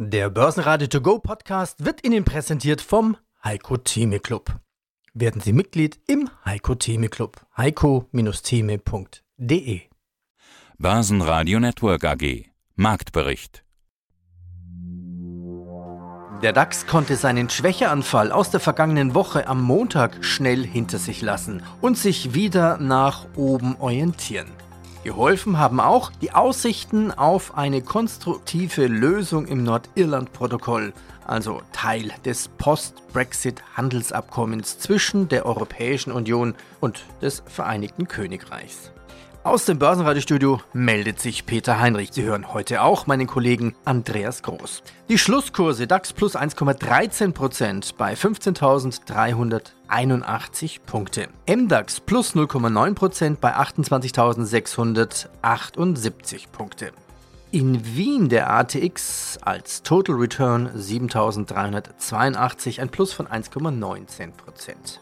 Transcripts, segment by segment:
Der Börsenradio To Go Podcast wird Ihnen präsentiert vom Heiko Theme Club. Werden Sie Mitglied im Heiko Theme Club. heiko-theme.de Börsenradio Network AG Marktbericht Der DAX konnte seinen Schwächeanfall aus der vergangenen Woche am Montag schnell hinter sich lassen und sich wieder nach oben orientieren. Geholfen haben auch die Aussichten auf eine konstruktive Lösung im Nordirland-Protokoll, also Teil des Post-Brexit-Handelsabkommens zwischen der Europäischen Union und des Vereinigten Königreichs. Aus dem Börsenradiostudio meldet sich Peter Heinrich. Sie hören heute auch meinen Kollegen Andreas Groß. Die Schlusskurse DAX plus 1,13% bei 15.381 Punkte. MDAX plus 0,9% bei 28.678 Punkte. In Wien der ATX als Total Return 7.382, ein Plus von 1,19%.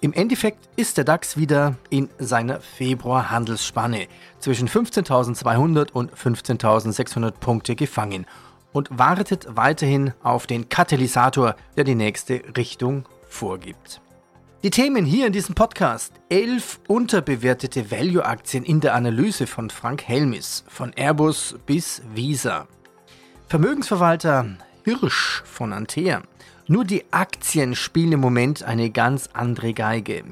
Im Endeffekt ist der DAX wieder in seiner Februar-Handelsspanne zwischen 15.200 und 15.600 Punkte gefangen und wartet weiterhin auf den Katalysator, der die nächste Richtung vorgibt. Die Themen hier in diesem Podcast. Elf unterbewertete Value-Aktien in der Analyse von Frank Helmis, von Airbus bis Visa. Vermögensverwalter Hirsch von Antea. Nur die Aktien spielen im Moment eine ganz andere Geige.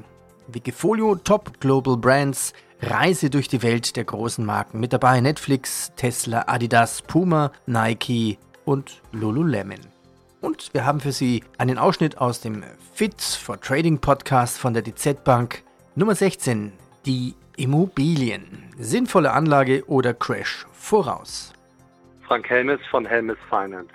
Wikifolio Top Global Brands, Reise durch die Welt der großen Marken. Mit dabei Netflix, Tesla, Adidas, Puma, Nike und Lululemon. Und wir haben für Sie einen Ausschnitt aus dem Fit for Trading Podcast von der DZ Bank Nummer 16, die Immobilien. Sinnvolle Anlage oder Crash voraus. Frank Helmes von Helmes Finance.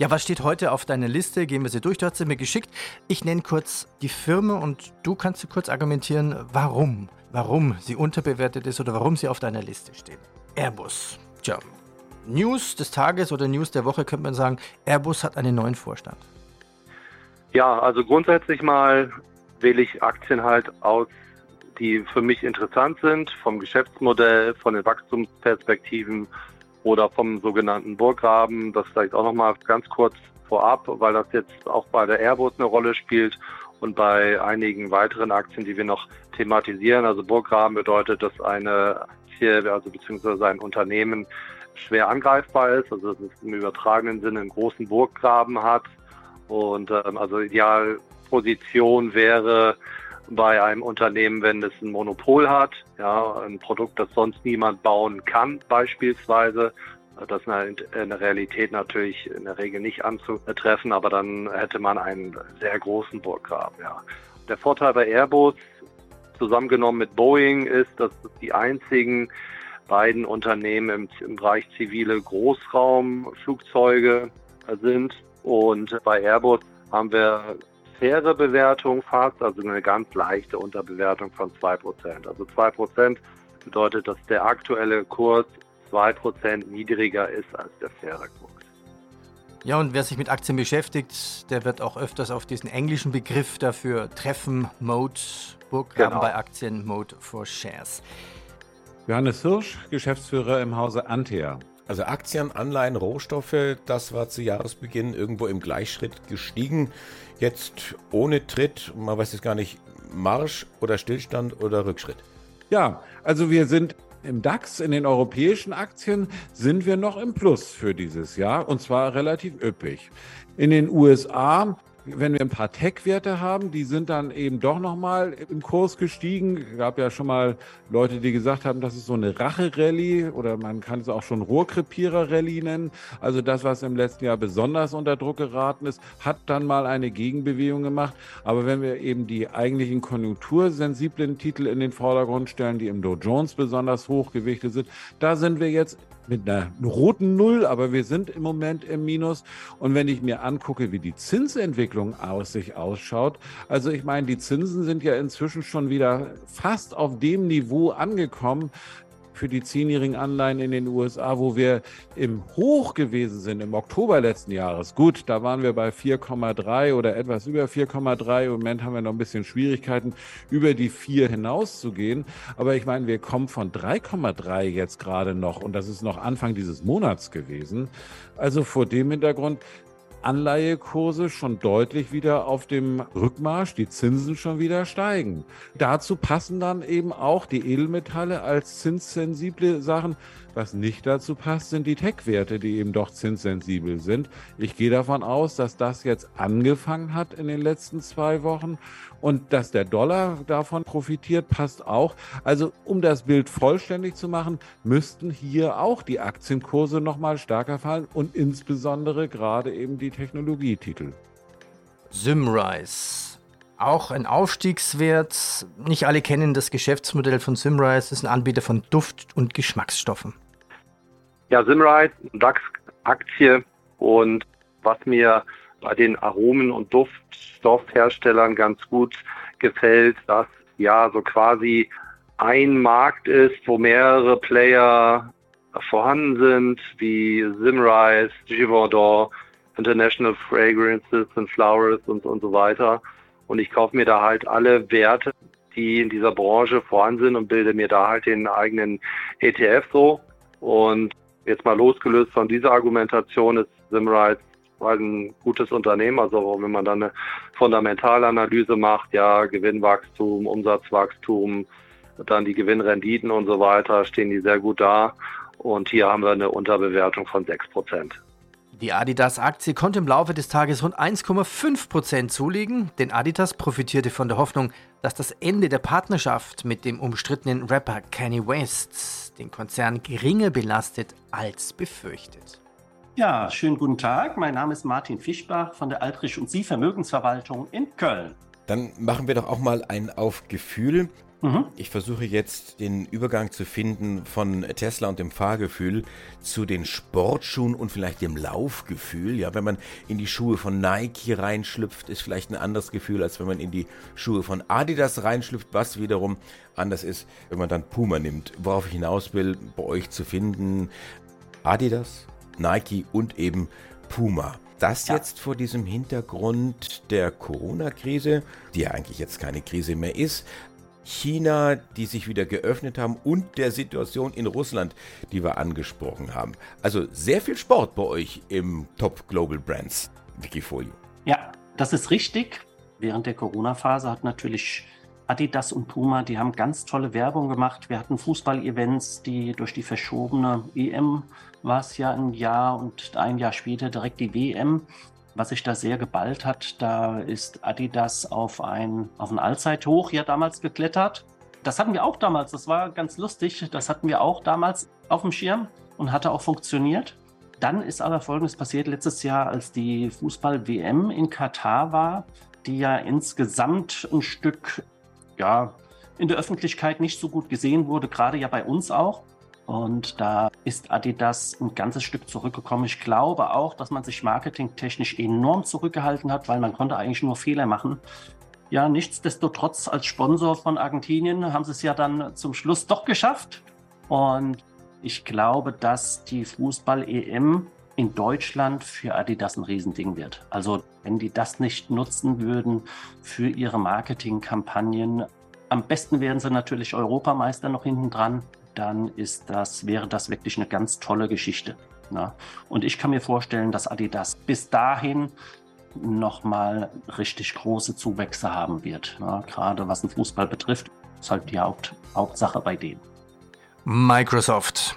Ja, was steht heute auf deiner Liste? Gehen wir sie durch. Du hast sie mir geschickt. Ich nenne kurz die Firma und du kannst kurz argumentieren, warum, warum sie unterbewertet ist oder warum sie auf deiner Liste steht. Airbus. Tja, News des Tages oder News der Woche könnte man sagen, Airbus hat einen neuen Vorstand. Ja, also grundsätzlich mal wähle ich Aktien halt aus, die für mich interessant sind, vom Geschäftsmodell, von den Wachstumsperspektiven oder vom sogenannten Burggraben. Das vielleicht auch nochmal ganz kurz vorab, weil das jetzt auch bei der Airbus eine Rolle spielt und bei einigen weiteren Aktien, die wir noch thematisieren. Also Burggraben bedeutet, dass eine Aktie, also beziehungsweise ein Unternehmen schwer angreifbar ist, also dass es im übertragenen Sinne einen großen Burggraben hat. Und ähm, also Idealposition wäre, bei einem Unternehmen, wenn es ein Monopol hat, ja, ein Produkt, das sonst niemand bauen kann, beispielsweise. Das ist in der Realität natürlich in der Regel nicht anzutreffen, aber dann hätte man einen sehr großen Burggraben. Ja. Der Vorteil bei Airbus zusammengenommen mit Boeing ist, dass die einzigen beiden Unternehmen im, im Bereich zivile Großraumflugzeuge sind. Und bei Airbus haben wir faire Bewertung fast, also eine ganz leichte Unterbewertung von 2%. Also 2% bedeutet, dass der aktuelle Kurs 2% niedriger ist als der faire Kurs. Ja, und wer sich mit Aktien beschäftigt, der wird auch öfters auf diesen englischen Begriff dafür treffen, Mode, Burggraben genau. bei Aktien, Mode for Shares. Johannes Hirsch, Geschäftsführer im Hause Antea. Also Aktien, Anleihen, Rohstoffe, das war zu Jahresbeginn irgendwo im Gleichschritt gestiegen. Jetzt ohne Tritt, man weiß jetzt gar nicht, Marsch oder Stillstand oder Rückschritt. Ja, also wir sind im DAX, in den europäischen Aktien, sind wir noch im Plus für dieses Jahr und zwar relativ üppig. In den USA wenn wir ein paar Tech-Werte haben, die sind dann eben doch nochmal im Kurs gestiegen. Es gab ja schon mal Leute, die gesagt haben, das ist so eine Rache-Rallye oder man kann es auch schon Rohrkrepierer-Rallye nennen. Also das, was im letzten Jahr besonders unter Druck geraten ist, hat dann mal eine Gegenbewegung gemacht. Aber wenn wir eben die eigentlichen konjunktursensiblen Titel in den Vordergrund stellen, die im Dow Jones besonders hochgewichtet sind, da sind wir jetzt mit einer roten Null, aber wir sind im Moment im Minus. Und wenn ich mir angucke, wie die Zinsentwicklung aus sich ausschaut, also ich meine, die Zinsen sind ja inzwischen schon wieder fast auf dem Niveau angekommen, für die zehnjährigen Anleihen in den USA, wo wir im Hoch gewesen sind im Oktober letzten Jahres. Gut, da waren wir bei 4,3 oder etwas über 4,3. Im Moment haben wir noch ein bisschen Schwierigkeiten, über die 4 hinauszugehen. Aber ich meine, wir kommen von 3,3 jetzt gerade noch und das ist noch Anfang dieses Monats gewesen. Also vor dem Hintergrund Anleihekurse schon deutlich wieder auf dem Rückmarsch, die Zinsen schon wieder steigen. Dazu passen dann eben auch die Edelmetalle als zinssensible Sachen. Was nicht dazu passt, sind die Tech-Werte, die eben doch zinssensibel sind. Ich gehe davon aus, dass das jetzt angefangen hat in den letzten zwei Wochen und dass der Dollar davon profitiert, passt auch. Also um das Bild vollständig zu machen, müssten hier auch die Aktienkurse nochmal stärker fallen und insbesondere gerade eben die Technologietitel. Simrise. Auch ein Aufstiegswert. Nicht alle kennen das Geschäftsmodell von Simrise. Das ist ein Anbieter von Duft- und Geschmacksstoffen. Ja, Simrise, DAX-Aktie. Und was mir bei den Aromen- und Duftstoffherstellern ganz gut gefällt, dass ja so quasi ein Markt ist, wo mehrere Player vorhanden sind, wie Simrise, Givaudan, International Fragrances and Flowers und, und so weiter. Und ich kaufe mir da halt alle Werte, die in dieser Branche vorhanden sind und bilde mir da halt den eigenen ETF so. Und jetzt mal losgelöst von dieser Argumentation ist Simrise ein gutes Unternehmen. Also wenn man dann eine Fundamentalanalyse macht, ja, Gewinnwachstum, Umsatzwachstum, dann die Gewinnrenditen und so weiter, stehen die sehr gut da. Und hier haben wir eine Unterbewertung von 6 Prozent. Die Adidas-Aktie konnte im Laufe des Tages rund 1,5 Prozent zulegen, denn Adidas profitierte von der Hoffnung, dass das Ende der Partnerschaft mit dem umstrittenen Rapper Kanye West den Konzern geringer belastet als befürchtet. Ja, schönen guten Tag. Mein Name ist Martin Fischbach von der Altrich und Sie Vermögensverwaltung in Köln. Dann machen wir doch auch mal ein auf Gefühl. Mhm. Ich versuche jetzt den Übergang zu finden von Tesla und dem Fahrgefühl zu den Sportschuhen und vielleicht dem Laufgefühl. Ja, wenn man in die Schuhe von Nike reinschlüpft, ist vielleicht ein anderes Gefühl, als wenn man in die Schuhe von Adidas reinschlüpft, was wiederum anders ist, wenn man dann Puma nimmt. Worauf ich hinaus will, bei euch zu finden, Adidas, Nike und eben Puma. Das ja. jetzt vor diesem Hintergrund der Corona-Krise, die ja eigentlich jetzt keine Krise mehr ist, China, die sich wieder geöffnet haben und der Situation in Russland, die wir angesprochen haben. Also sehr viel Sport bei euch im Top Global Brands Wikifolio. Ja, das ist richtig. Während der Corona-Phase hat natürlich Adidas und Puma, die haben ganz tolle Werbung gemacht. Wir hatten Fußball-Events, die durch die verschobene EM war es ja ein Jahr und ein Jahr später direkt die WM. Was sich da sehr geballt hat, da ist Adidas auf ein, auf ein Allzeithoch ja damals geklettert. Das hatten wir auch damals, das war ganz lustig. Das hatten wir auch damals auf dem Schirm und hatte auch funktioniert. Dann ist aber Folgendes passiert letztes Jahr, als die Fußball-WM in Katar war, die ja insgesamt ein Stück ja, in der Öffentlichkeit nicht so gut gesehen wurde, gerade ja bei uns auch. Und da ist Adidas ein ganzes Stück zurückgekommen. Ich glaube auch, dass man sich marketingtechnisch enorm zurückgehalten hat, weil man konnte eigentlich nur Fehler machen. Ja, nichtsdestotrotz als Sponsor von Argentinien haben sie es ja dann zum Schluss doch geschafft. Und ich glaube, dass die Fußball-EM in Deutschland für Adidas ein Riesending wird. Also wenn die das nicht nutzen würden für ihre Marketingkampagnen, am besten wären sie natürlich Europameister noch hinten dran, dann ist das, wäre das wirklich eine ganz tolle Geschichte. Na? Und ich kann mir vorstellen, dass Adidas bis dahin nochmal richtig große Zuwächse haben wird. Na? Gerade was den Fußball betrifft, ist halt die Haupt, Hauptsache bei denen. Microsoft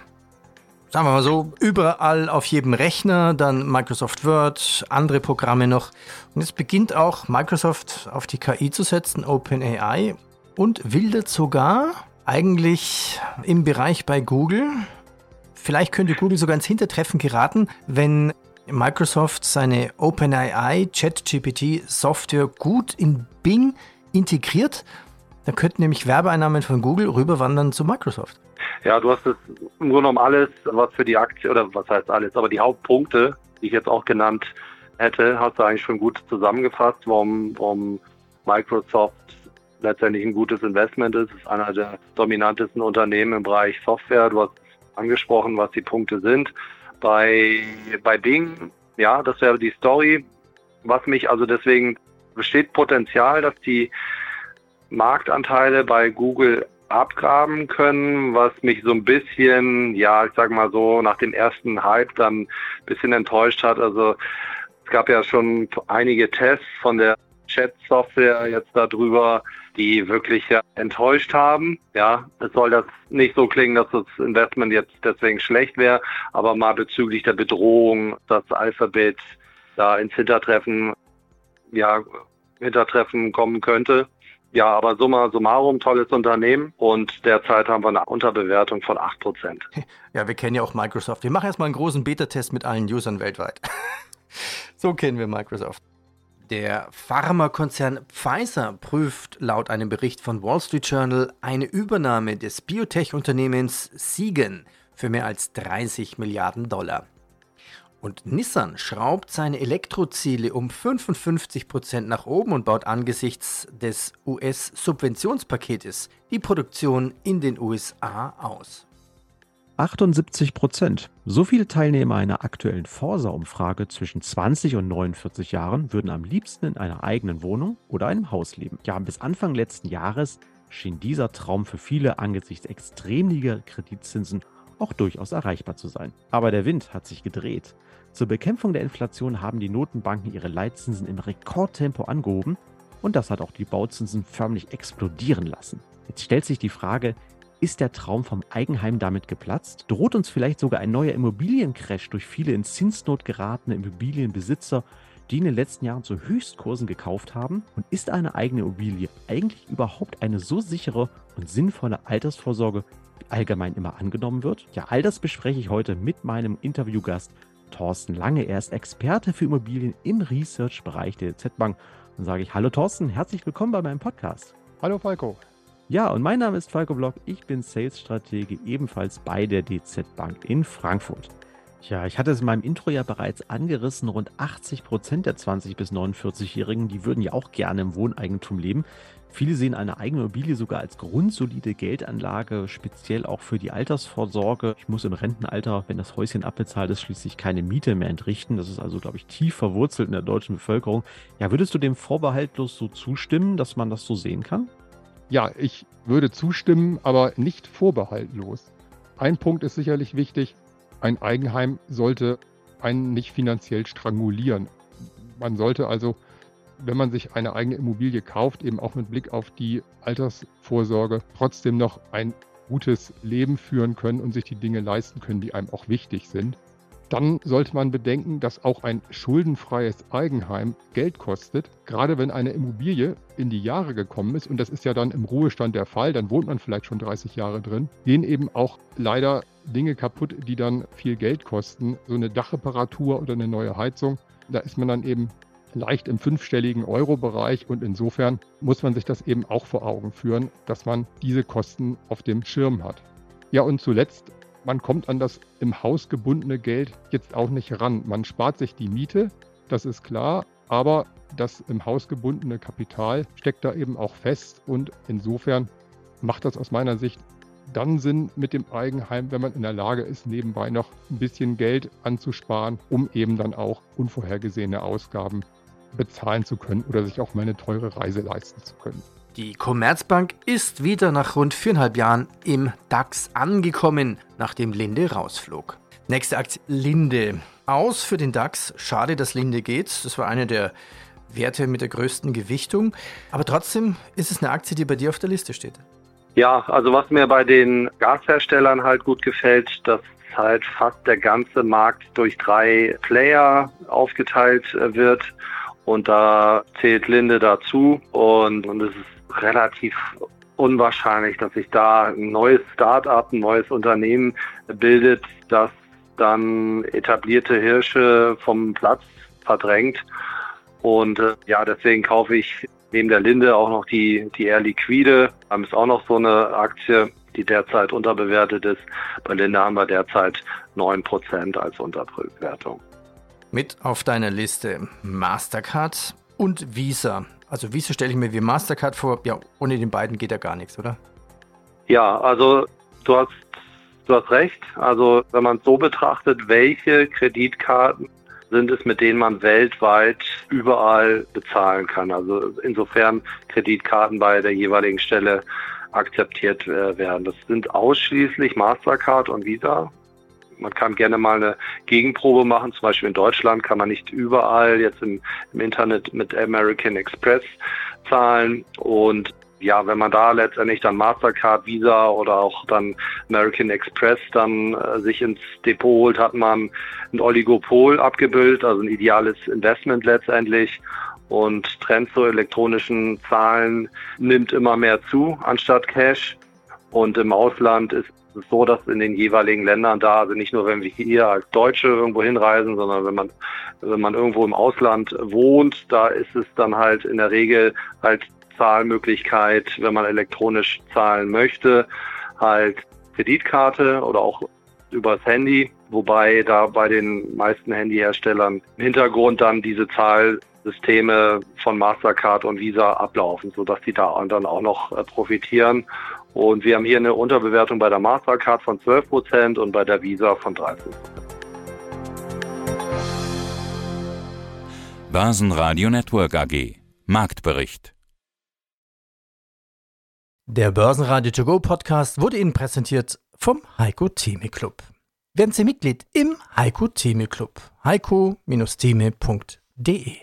sagen wir mal so, überall auf jedem Rechner, dann Microsoft Word, andere Programme noch. Und jetzt beginnt auch Microsoft auf die KI zu setzen, OpenAI, und wildert sogar eigentlich im Bereich bei Google. Vielleicht könnte Google sogar ins Hintertreffen geraten, wenn Microsoft seine OpenAI ChatGPT Software gut in Bing integriert. Dann könnten nämlich Werbeeinnahmen von Google rüberwandern zu Microsoft. Ja, du hast es im Grunde genommen alles, was für die Aktie, oder was heißt alles, aber die Hauptpunkte, die ich jetzt auch genannt hätte, hast du eigentlich schon gut zusammengefasst, warum, warum Microsoft letztendlich ein gutes Investment ist. Es ist einer der dominantesten Unternehmen im Bereich Software. Du hast angesprochen, was die Punkte sind. Bei, bei Bing, ja, das wäre die Story. Was mich also deswegen besteht Potenzial, dass die Marktanteile bei Google abgraben können, was mich so ein bisschen, ja, ich sag mal so, nach dem ersten Hype dann ein bisschen enttäuscht hat. Also es gab ja schon einige Tests von der Chat-Software jetzt darüber, die wirklich ja enttäuscht haben. Ja, es soll das nicht so klingen, dass das Investment jetzt deswegen schlecht wäre, aber mal bezüglich der Bedrohung, dass Alphabet da ins Hintertreffen, ja, Hintertreffen kommen könnte. Ja, aber summa summarum, tolles Unternehmen und derzeit haben wir eine Unterbewertung von 8%. Ja, wir kennen ja auch Microsoft. Wir machen erstmal einen großen Beta-Test mit allen Usern weltweit. so kennen wir Microsoft. Der Pharmakonzern Pfizer prüft laut einem Bericht von Wall Street Journal eine Übernahme des Biotech-Unternehmens Siegen für mehr als 30 Milliarden Dollar. Und Nissan schraubt seine Elektroziele um 55 Prozent nach oben und baut angesichts des US-Subventionspaketes die Produktion in den USA aus. 78 Prozent. So viele Teilnehmer einer aktuellen Forsa-Umfrage zwischen 20 und 49 Jahren würden am liebsten in einer eigenen Wohnung oder einem Haus leben. Ja, bis Anfang letzten Jahres schien dieser Traum für viele angesichts extrem niedriger Kreditzinsen auch durchaus erreichbar zu sein. Aber der Wind hat sich gedreht. Zur Bekämpfung der Inflation haben die Notenbanken ihre Leitzinsen im Rekordtempo angehoben und das hat auch die Bauzinsen förmlich explodieren lassen. Jetzt stellt sich die Frage, ist der Traum vom Eigenheim damit geplatzt? Droht uns vielleicht sogar ein neuer Immobiliencrash durch viele in Zinsnot geratene Immobilienbesitzer, die in den letzten Jahren zu Höchstkursen gekauft haben? Und ist eine eigene Immobilie eigentlich überhaupt eine so sichere und sinnvolle Altersvorsorge, allgemein immer angenommen wird? Ja, all das bespreche ich heute mit meinem Interviewgast Thorsten Lange. Er ist Experte für Immobilien im Research-Bereich der DZ Bank. Und sage ich Hallo Thorsten, herzlich willkommen bei meinem Podcast. Hallo Falco. Ja, und mein Name ist Falco Block. Ich bin Sales-Stratege ebenfalls bei der DZ Bank in Frankfurt. Ja, ich hatte es in meinem Intro ja bereits angerissen. Rund 80 Prozent der 20- bis 49-Jährigen, die würden ja auch gerne im Wohneigentum leben. Viele sehen eine eigene Immobilie sogar als grundsolide Geldanlage, speziell auch für die Altersvorsorge. Ich muss im Rentenalter, wenn das Häuschen abbezahlt ist, schließlich keine Miete mehr entrichten. Das ist also, glaube ich, tief verwurzelt in der deutschen Bevölkerung. Ja, würdest du dem vorbehaltlos so zustimmen, dass man das so sehen kann? Ja, ich würde zustimmen, aber nicht vorbehaltlos. Ein Punkt ist sicherlich wichtig. Ein Eigenheim sollte einen nicht finanziell strangulieren. Man sollte also wenn man sich eine eigene Immobilie kauft, eben auch mit Blick auf die Altersvorsorge, trotzdem noch ein gutes Leben führen können und sich die Dinge leisten können, die einem auch wichtig sind. Dann sollte man bedenken, dass auch ein schuldenfreies Eigenheim Geld kostet. Gerade wenn eine Immobilie in die Jahre gekommen ist, und das ist ja dann im Ruhestand der Fall, dann wohnt man vielleicht schon 30 Jahre drin, gehen eben auch leider Dinge kaputt, die dann viel Geld kosten. So eine Dachreparatur oder eine neue Heizung, da ist man dann eben leicht im fünfstelligen Euro-Bereich und insofern muss man sich das eben auch vor Augen führen, dass man diese Kosten auf dem Schirm hat. Ja, und zuletzt, man kommt an das im Haus gebundene Geld jetzt auch nicht ran. Man spart sich die Miete, das ist klar, aber das im Haus gebundene Kapital steckt da eben auch fest und insofern macht das aus meiner Sicht dann Sinn mit dem Eigenheim, wenn man in der Lage ist, nebenbei noch ein bisschen Geld anzusparen, um eben dann auch unvorhergesehene Ausgaben bezahlen zu können oder sich auch mal eine teure Reise leisten zu können. Die Commerzbank ist wieder nach rund viereinhalb Jahren im DAX angekommen, nachdem Linde rausflog. Nächste Aktie Linde. Aus für den DAX. Schade, dass Linde geht. Das war eine der Werte mit der größten Gewichtung. Aber trotzdem ist es eine Aktie, die bei dir auf der Liste steht. Ja, also was mir bei den Gasherstellern halt gut gefällt, dass halt fast der ganze Markt durch drei Player aufgeteilt äh, wird und da zählt Linde dazu und, und es ist relativ unwahrscheinlich, dass sich da ein neues Start-up, ein neues Unternehmen bildet, das dann etablierte Hirsche vom Platz verdrängt. Und äh, ja, deswegen kaufe ich neben der Linde auch noch die, die Air Liquide. Das ist auch noch so eine Aktie, die derzeit unterbewertet ist. Bei Linde haben wir derzeit 9% als Unterbewertung. Mit auf deiner Liste Mastercard und Visa. Also Visa stelle ich mir wie Mastercard vor. Ja, ohne den beiden geht ja gar nichts, oder? Ja, also du hast, du hast recht. Also wenn man es so betrachtet, welche Kreditkarten sind es, mit denen man weltweit überall bezahlen kann. Also insofern Kreditkarten bei der jeweiligen Stelle akzeptiert äh, werden. Das sind ausschließlich Mastercard und Visa. Man kann gerne mal eine Gegenprobe machen. Zum Beispiel in Deutschland kann man nicht überall jetzt im, im Internet mit American Express zahlen. Und ja, wenn man da letztendlich dann Mastercard, Visa oder auch dann American Express dann äh, sich ins Depot holt, hat man ein Oligopol abgebildet, also ein ideales Investment letztendlich. Und Trend zu elektronischen Zahlen nimmt immer mehr zu anstatt Cash. Und im Ausland ist es so, dass in den jeweiligen Ländern da, also nicht nur wenn wir hier als Deutsche irgendwo hinreisen, sondern wenn man, wenn man irgendwo im Ausland wohnt, da ist es dann halt in der Regel halt Zahlmöglichkeit, wenn man elektronisch zahlen möchte, halt Kreditkarte oder auch übers Handy, wobei da bei den meisten Handyherstellern im Hintergrund dann diese Zahlsysteme von Mastercard und Visa ablaufen, sodass die da dann auch noch profitieren. Und wir haben hier eine Unterbewertung bei der Mastercard von 12 Prozent und bei der Visa von 13 Prozent. Börsenradio Network AG Marktbericht der Börsenradio To Go Podcast wurde Ihnen präsentiert vom Heiko Theme Club. Werden Sie Mitglied im Heiko Theme Club. heiko-theme.de